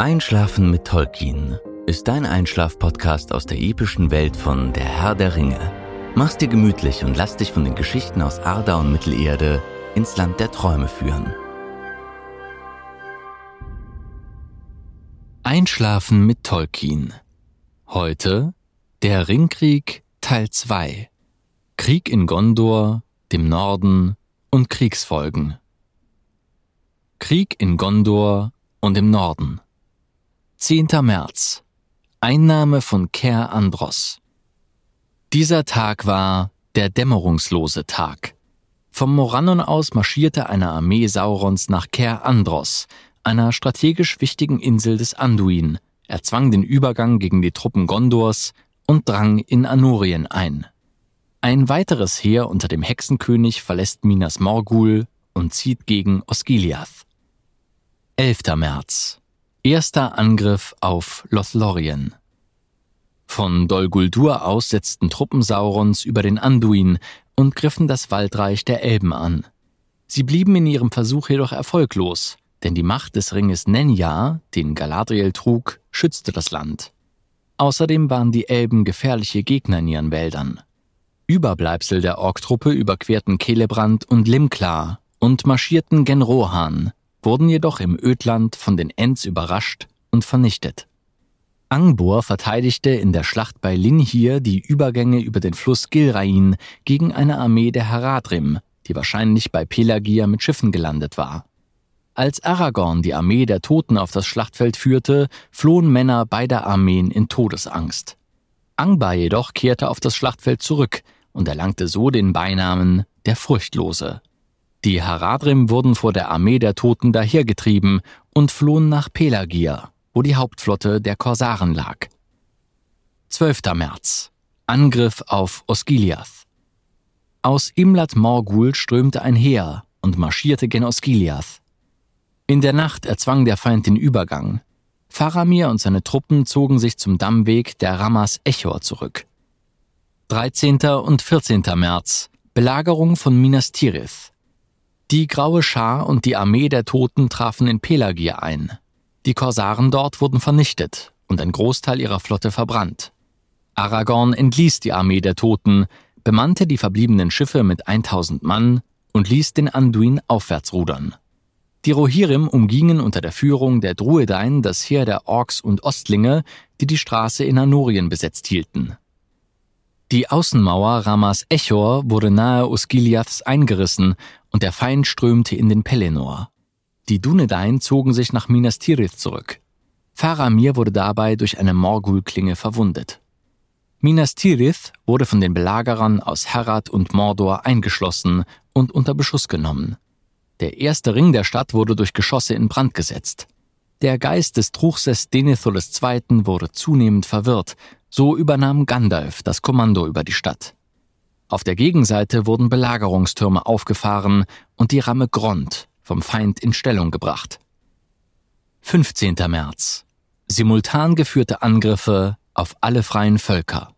Einschlafen mit Tolkien ist dein Einschlaf-Podcast aus der epischen Welt von Der Herr der Ringe. Mach's dir gemütlich und lass dich von den Geschichten aus Arda und Mittelerde ins Land der Träume führen. Einschlafen mit Tolkien. Heute der Ringkrieg Teil 2. Krieg in Gondor, dem Norden und Kriegsfolgen. Krieg in Gondor und im Norden. 10. März. Einnahme von Ker Andros. Dieser Tag war der dämmerungslose Tag. Vom Morannon aus marschierte eine Armee Saurons nach Ker Andros, einer strategisch wichtigen Insel des Anduin, erzwang den Übergang gegen die Truppen Gondors und drang in Anorien ein. Ein weiteres Heer unter dem Hexenkönig verlässt Minas Morgul und zieht gegen Osgiliath. 11. März. Erster Angriff auf Lothlorien. Von Dol Guldur aus setzten Truppen Saurons über den Anduin und griffen das Waldreich der Elben an. Sie blieben in ihrem Versuch jedoch erfolglos, denn die Macht des Ringes Nenya, den Galadriel trug, schützte das Land. Außerdem waren die Elben gefährliche Gegner in ihren Wäldern. Überbleibsel der Ork-Truppe überquerten Celebrand und Limklar und marschierten gen Rohan, wurden jedoch im Ödland von den Ents überrascht und vernichtet. Angbor verteidigte in der Schlacht bei Linhir die Übergänge über den Fluss Gilrain gegen eine Armee der Haradrim, die wahrscheinlich bei Pelagia mit Schiffen gelandet war. Als Aragorn die Armee der Toten auf das Schlachtfeld führte, flohen Männer beider Armeen in Todesangst. Angbar jedoch kehrte auf das Schlachtfeld zurück und erlangte so den Beinamen der Furchtlose. Die Haradrim wurden vor der Armee der Toten dahergetrieben und flohen nach Pelagia, wo die Hauptflotte der Korsaren lag. 12. März. Angriff auf Osgiliath. Aus Imlat Morgul strömte ein Heer und marschierte gen Osgiliath. In der Nacht erzwang der Feind den Übergang. Faramir und seine Truppen zogen sich zum Dammweg der Ramas Echor zurück. 13. und 14. März. Belagerung von Minas Tirith. Die Graue Schar und die Armee der Toten trafen in Pelagier ein. Die Korsaren dort wurden vernichtet und ein Großteil ihrer Flotte verbrannt. Aragorn entließ die Armee der Toten, bemannte die verbliebenen Schiffe mit 1000 Mann und ließ den Anduin aufwärts rudern. Die Rohirrim umgingen unter der Führung der Druedain das Heer der Orks und Ostlinge, die die Straße in Anorien besetzt hielten. Die Außenmauer Ramas Echor wurde nahe Osgiliaths eingerissen und der Feind strömte in den Pelennor. Die Dunedain zogen sich nach Minas Tirith zurück. Faramir wurde dabei durch eine Morgul-Klinge verwundet. Minas Tirith wurde von den Belagerern aus Herat und Mordor eingeschlossen und unter Beschuss genommen. Der erste Ring der Stadt wurde durch Geschosse in Brand gesetzt. Der Geist des Truchsess Denethor II. wurde zunehmend verwirrt, so übernahm Gandalf das Kommando über die Stadt. Auf der Gegenseite wurden Belagerungstürme aufgefahren und die Ramme Grond vom Feind in Stellung gebracht. 15. März. Simultan geführte Angriffe auf alle freien Völker.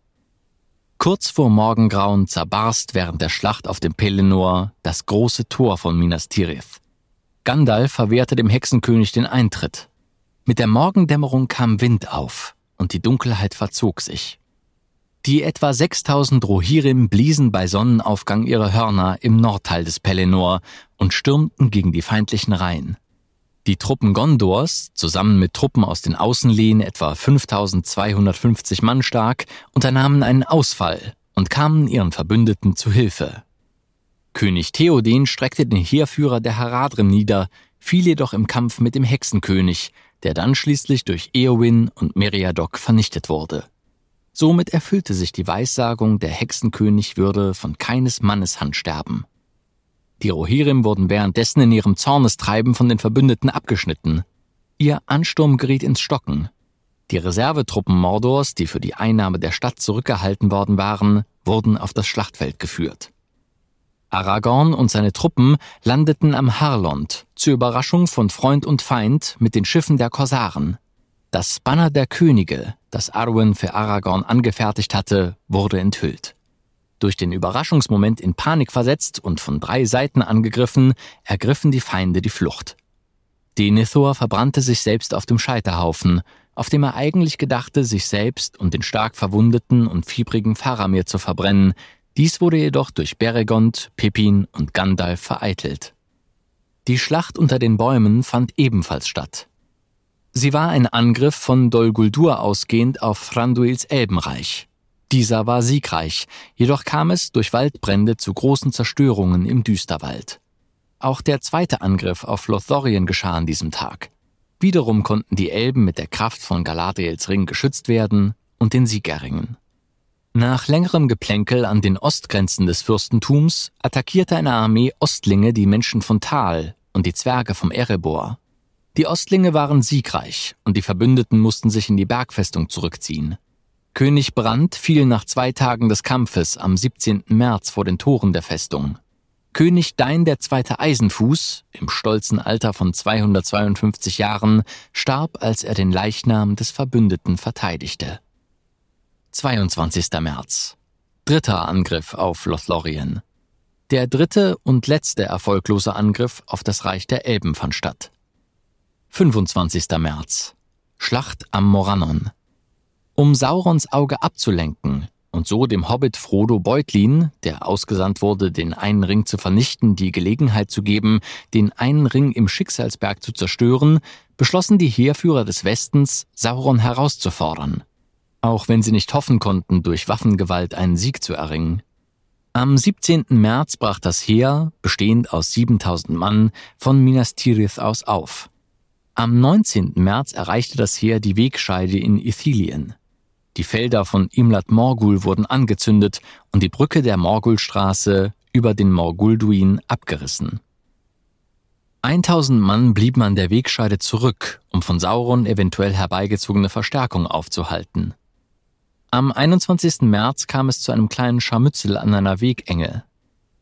Kurz vor Morgengrauen zerbarst während der Schlacht auf dem Pelennor das große Tor von Minas Tirith. Gandalf verwehrte dem Hexenkönig den Eintritt. Mit der Morgendämmerung kam Wind auf und die Dunkelheit verzog sich. Die etwa 6000 Rohirrim bliesen bei Sonnenaufgang ihre Hörner im Nordteil des Pelennor und stürmten gegen die feindlichen Reihen. Die Truppen Gondors, zusammen mit Truppen aus den Außenlehen etwa 5250 Mann stark, unternahmen einen Ausfall und kamen ihren Verbündeten zu Hilfe. König Theoden streckte den Heerführer der Haradrim nieder, fiel jedoch im Kampf mit dem Hexenkönig, der dann schließlich durch Eowyn und Meriadoc vernichtet wurde. Somit erfüllte sich die Weissagung, der Hexenkönig würde von keines Mannes Hand sterben. Die Rohirrim wurden währenddessen in ihrem Zornestreiben von den Verbündeten abgeschnitten. Ihr Ansturm geriet ins Stocken. Die Reservetruppen Mordors, die für die Einnahme der Stadt zurückgehalten worden waren, wurden auf das Schlachtfeld geführt. Aragorn und seine Truppen landeten am Harlond, zur Überraschung von Freund und Feind mit den Schiffen der Korsaren. Das Banner der Könige, das Arwen für Aragorn angefertigt hatte, wurde enthüllt. Durch den Überraschungsmoment in Panik versetzt und von drei Seiten angegriffen, ergriffen die Feinde die Flucht. Denethor verbrannte sich selbst auf dem Scheiterhaufen, auf dem er eigentlich gedachte, sich selbst und den stark verwundeten und fiebrigen Faramir zu verbrennen. Dies wurde jedoch durch Beregond, Pippin und Gandalf vereitelt. Die Schlacht unter den Bäumen fand ebenfalls statt. Sie war ein Angriff von Dol Guldur ausgehend auf Thranduils Elbenreich. Dieser war siegreich, jedoch kam es durch Waldbrände zu großen Zerstörungen im Düsterwald. Auch der zweite Angriff auf Lothlorien geschah an diesem Tag. Wiederum konnten die Elben mit der Kraft von Galadriels Ring geschützt werden und den Sieg erringen. Nach längerem Geplänkel an den Ostgrenzen des Fürstentums attackierte eine Armee Ostlinge die Menschen von Tal und die Zwerge vom Erebor. Die Ostlinge waren siegreich und die Verbündeten mussten sich in die Bergfestung zurückziehen. König Brand fiel nach zwei Tagen des Kampfes am 17. März vor den Toren der Festung. König Dein der zweite Eisenfuß, im stolzen Alter von 252 Jahren, starb, als er den Leichnam des Verbündeten verteidigte. 22. März. Dritter Angriff auf Lothlorien. Der dritte und letzte erfolglose Angriff auf das Reich der Elben fand statt. 25. März. Schlacht am Morannon. Um Saurons Auge abzulenken und so dem Hobbit Frodo Beutlin, der ausgesandt wurde, den einen Ring zu vernichten, die Gelegenheit zu geben, den einen Ring im Schicksalsberg zu zerstören, beschlossen die Heerführer des Westens, Sauron herauszufordern. Auch wenn sie nicht hoffen konnten, durch Waffengewalt einen Sieg zu erringen. Am 17. März brach das Heer, bestehend aus 7000 Mann, von Minas Tirith aus auf. Am 19. März erreichte das Heer die Wegscheide in Ithilien. Die Felder von Imlat Morgul wurden angezündet und die Brücke der Morgulstraße über den Morgulduin abgerissen. 1000 Mann blieben an der Wegscheide zurück, um von Sauron eventuell herbeigezogene Verstärkung aufzuhalten. Am 21. März kam es zu einem kleinen Scharmützel an einer Wegenge.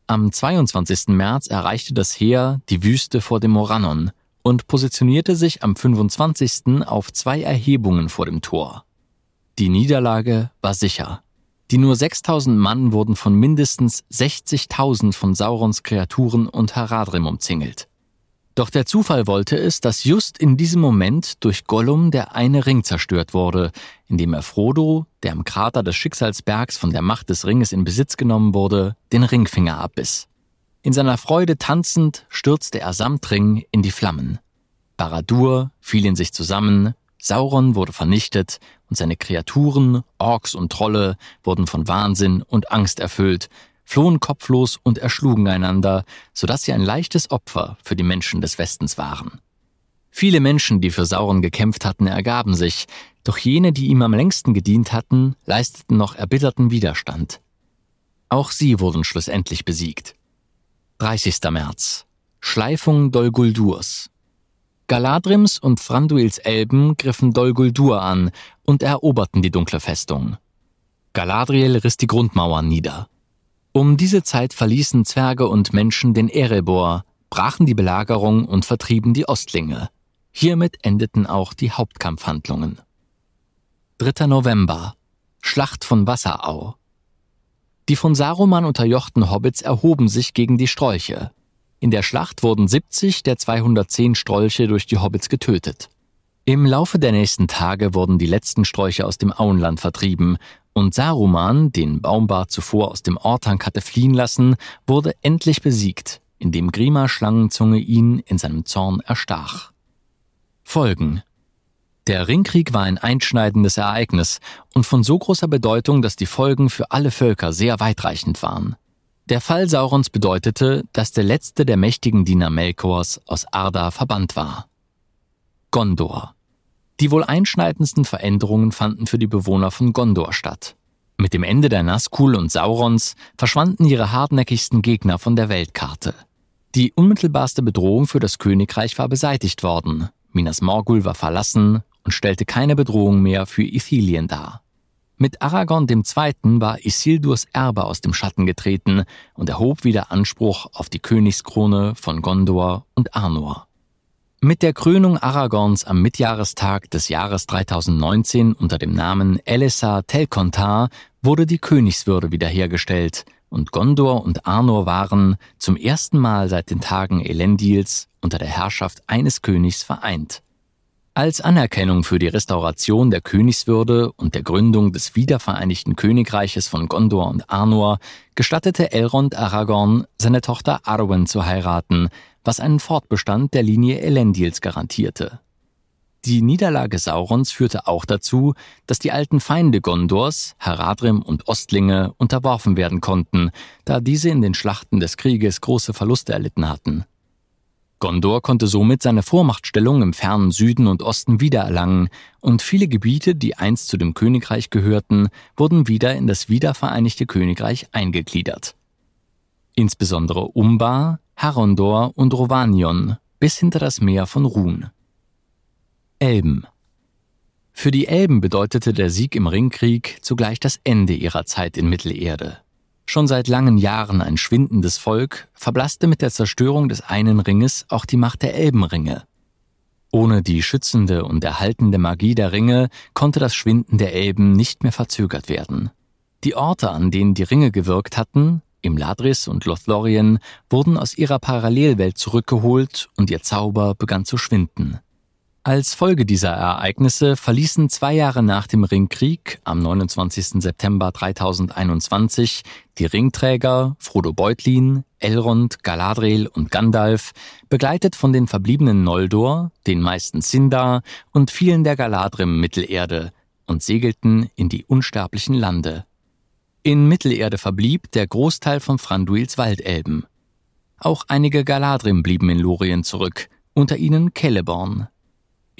Am 22. März erreichte das Heer die Wüste vor dem Morannon und positionierte sich am 25. auf zwei Erhebungen vor dem Tor. Die Niederlage war sicher. Die nur 6000 Mann wurden von mindestens 60.000 von Saurons Kreaturen und Haradrim umzingelt. Doch der Zufall wollte es, dass just in diesem Moment durch Gollum der eine Ring zerstört wurde, indem er Frodo, der am Krater des Schicksalsbergs von der Macht des Ringes in Besitz genommen wurde, den Ringfinger abbiss. In seiner Freude tanzend stürzte er samt Ring in die Flammen. Baradur fiel in sich zusammen, Sauron wurde vernichtet und seine Kreaturen, Orks und Trolle wurden von Wahnsinn und Angst erfüllt, flohen kopflos und erschlugen einander, sodass sie ein leichtes Opfer für die Menschen des Westens waren. Viele Menschen, die für Sauron gekämpft hatten, ergaben sich, doch jene, die ihm am längsten gedient hatten, leisteten noch erbitterten Widerstand. Auch sie wurden schlussendlich besiegt. 30. März. Schleifung Dol Guldurs. Galadrims und Thranduils Elben griffen Dol Guldur an und eroberten die dunkle Festung. Galadriel riss die Grundmauern nieder. Um diese Zeit verließen Zwerge und Menschen den Erebor, brachen die Belagerung und vertrieben die Ostlinge. Hiermit endeten auch die Hauptkampfhandlungen. 3. November Schlacht von Wasserau Die von Saruman unterjochten Hobbits erhoben sich gegen die Strolche. In der Schlacht wurden 70 der 210 Strolche durch die Hobbits getötet. Im Laufe der nächsten Tage wurden die letzten Sträuche aus dem Auenland vertrieben und Saruman, den Baumbart zuvor aus dem Ortank hatte fliehen lassen, wurde endlich besiegt, indem Grima Schlangenzunge ihn in seinem Zorn erstach. Folgen Der Ringkrieg war ein einschneidendes Ereignis und von so großer Bedeutung, dass die Folgen für alle Völker sehr weitreichend waren. Der Fall Saurons bedeutete, dass der letzte der mächtigen Diener Melkors aus Arda verbannt war. Gondor. Die wohl einschneidendsten Veränderungen fanden für die Bewohner von Gondor statt. Mit dem Ende der Nazgul und Saurons verschwanden ihre hartnäckigsten Gegner von der Weltkarte. Die unmittelbarste Bedrohung für das Königreich war beseitigt worden. Minas Morgul war verlassen und stellte keine Bedrohung mehr für Ithilien dar. Mit Aragorn II. war Isildurs Erbe aus dem Schatten getreten und erhob wieder Anspruch auf die Königskrone von Gondor und Arnor. Mit der Krönung Aragorns am Mitjahrestag des Jahres 3019 unter dem Namen Elessar Telkontar wurde die Königswürde wiederhergestellt und Gondor und Arnor waren zum ersten Mal seit den Tagen Elendils unter der Herrschaft eines Königs vereint. Als Anerkennung für die Restauration der Königswürde und der Gründung des wiedervereinigten Königreiches von Gondor und Arnor gestattete Elrond Aragorn, seine Tochter Arwen zu heiraten, was einen Fortbestand der Linie Elendils garantierte. Die Niederlage Saurons führte auch dazu, dass die alten Feinde Gondors, Haradrim und Ostlinge, unterworfen werden konnten, da diese in den Schlachten des Krieges große Verluste erlitten hatten. Gondor konnte somit seine Vormachtstellung im fernen Süden und Osten wiedererlangen, und viele Gebiete, die einst zu dem Königreich gehörten, wurden wieder in das wiedervereinigte Königreich eingegliedert. Insbesondere Umbar, Harondor und Rovanion bis hinter das Meer von Run. Elben. Für die Elben bedeutete der Sieg im Ringkrieg zugleich das Ende ihrer Zeit in Mittelerde. Schon seit langen Jahren ein schwindendes Volk, verblasste mit der Zerstörung des einen Ringes auch die Macht der Elbenringe. Ohne die schützende und erhaltende Magie der Ringe konnte das Schwinden der Elben nicht mehr verzögert werden. Die Orte, an denen die Ringe gewirkt hatten, im Ladris und Lothlorien, wurden aus ihrer Parallelwelt zurückgeholt und ihr Zauber begann zu schwinden. Als Folge dieser Ereignisse verließen zwei Jahre nach dem Ringkrieg am 29. September 3021 die Ringträger Frodo Beutlin, Elrond, Galadriel und Gandalf, begleitet von den verbliebenen Noldor, den meisten Sindar und vielen der Galadrim Mittelerde und segelten in die unsterblichen Lande. In Mittelerde verblieb der Großteil von Thranduils Waldelben. Auch einige Galadrim blieben in Lorien zurück, unter ihnen Celeborn,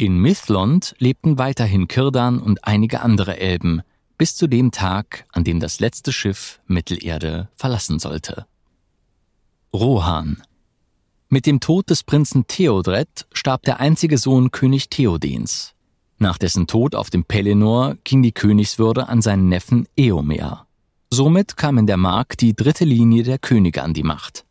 in Mithlond lebten weiterhin Kirdan und einige andere Elben, bis zu dem Tag, an dem das letzte Schiff Mittelerde verlassen sollte. Rohan Mit dem Tod des Prinzen Theodred starb der einzige Sohn König Theodens. Nach dessen Tod auf dem Pelennor ging die Königswürde an seinen Neffen Eomer. Somit kam in der Mark die dritte Linie der Könige an die Macht.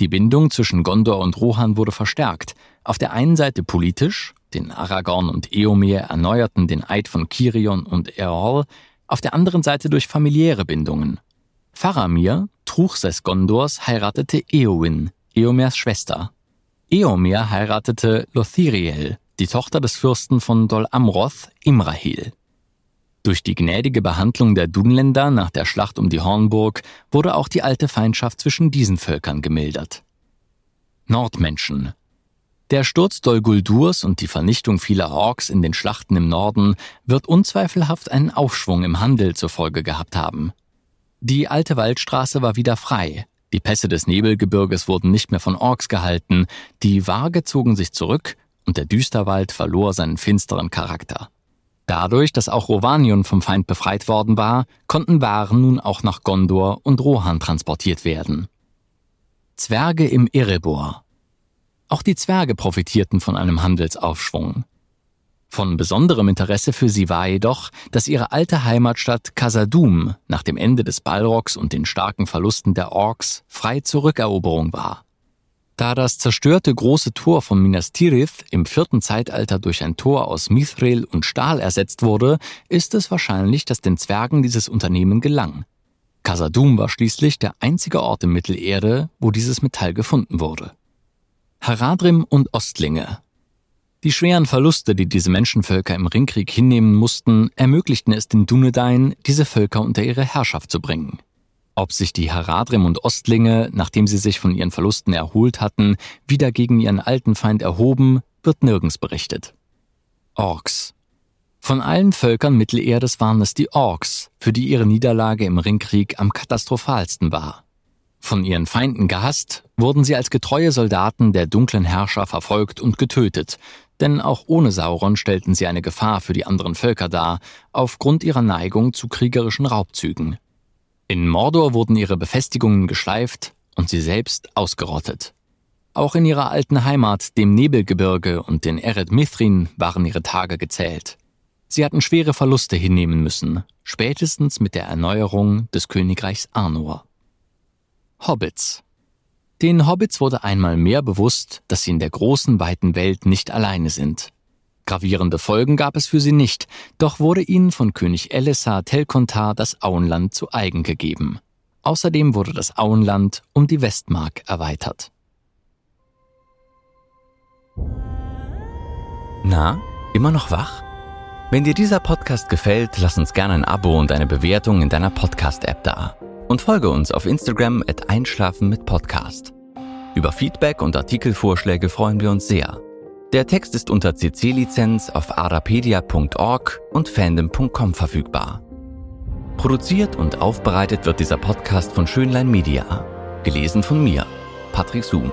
Die Bindung zwischen Gondor und Rohan wurde verstärkt, auf der einen Seite politisch, den Aragorn und Eomer erneuerten den Eid von Kirion und Eorl, auf der anderen Seite durch familiäre Bindungen. Faramir, Truchsess Gondors, heiratete Eowyn, Eomers Schwester. Eomer heiratete Lothiriel, die Tochter des Fürsten von Dol Amroth, Imrahil. Durch die gnädige Behandlung der Dunländer nach der Schlacht um die Hornburg wurde auch die alte Feindschaft zwischen diesen Völkern gemildert. Nordmenschen. Der Sturz Dol Guldurs und die Vernichtung vieler Orks in den Schlachten im Norden wird unzweifelhaft einen Aufschwung im Handel zur Folge gehabt haben. Die alte Waldstraße war wieder frei, die Pässe des Nebelgebirges wurden nicht mehr von Orks gehalten, die Waage zogen sich zurück und der Düsterwald verlor seinen finsteren Charakter. Dadurch, dass auch Rovanion vom Feind befreit worden war, konnten Waren nun auch nach Gondor und Rohan transportiert werden. Zwerge im Erebor. Auch die Zwerge profitierten von einem Handelsaufschwung. Von besonderem Interesse für sie war jedoch, dass ihre alte Heimatstadt Casadum nach dem Ende des Balrogs und den starken Verlusten der Orks frei zur Rückeroberung war. Da das zerstörte große Tor von Minas Tirith im vierten Zeitalter durch ein Tor aus Mithril und Stahl ersetzt wurde, ist es wahrscheinlich, dass den Zwergen dieses Unternehmen gelang. Casadum war schließlich der einzige Ort in Mittelerde, wo dieses Metall gefunden wurde. Haradrim und Ostlinge. Die schweren Verluste, die diese Menschenvölker im Ringkrieg hinnehmen mussten, ermöglichten es den Dunedain, diese Völker unter ihre Herrschaft zu bringen. Ob sich die Haradrim und Ostlinge, nachdem sie sich von ihren Verlusten erholt hatten, wieder gegen ihren alten Feind erhoben, wird nirgends berichtet. Orks. Von allen Völkern Mittelerdes waren es die Orks, für die ihre Niederlage im Ringkrieg am katastrophalsten war. Von ihren Feinden gehasst, wurden sie als getreue Soldaten der dunklen Herrscher verfolgt und getötet, denn auch ohne Sauron stellten sie eine Gefahr für die anderen Völker dar, aufgrund ihrer Neigung zu kriegerischen Raubzügen. In Mordor wurden ihre Befestigungen geschleift und sie selbst ausgerottet. Auch in ihrer alten Heimat, dem Nebelgebirge und den Eret Mithrin, waren ihre Tage gezählt. Sie hatten schwere Verluste hinnehmen müssen, spätestens mit der Erneuerung des Königreichs Arnor. Hobbits Den Hobbits wurde einmal mehr bewusst, dass sie in der großen, weiten Welt nicht alleine sind. Gravierende Folgen gab es für sie nicht, doch wurde ihnen von König Elessar Telkontar das Auenland zu eigen gegeben. Außerdem wurde das Auenland um die Westmark erweitert. Na, immer noch wach? Wenn dir dieser Podcast gefällt, lass uns gerne ein Abo und eine Bewertung in deiner Podcast-App da. Und folge uns auf Instagram at Einschlafen mit Podcast. Über Feedback und Artikelvorschläge freuen wir uns sehr. Der Text ist unter CC-Lizenz auf arapedia.org und fandom.com verfügbar. Produziert und aufbereitet wird dieser Podcast von Schönlein Media. Gelesen von mir, Patrick Zoom.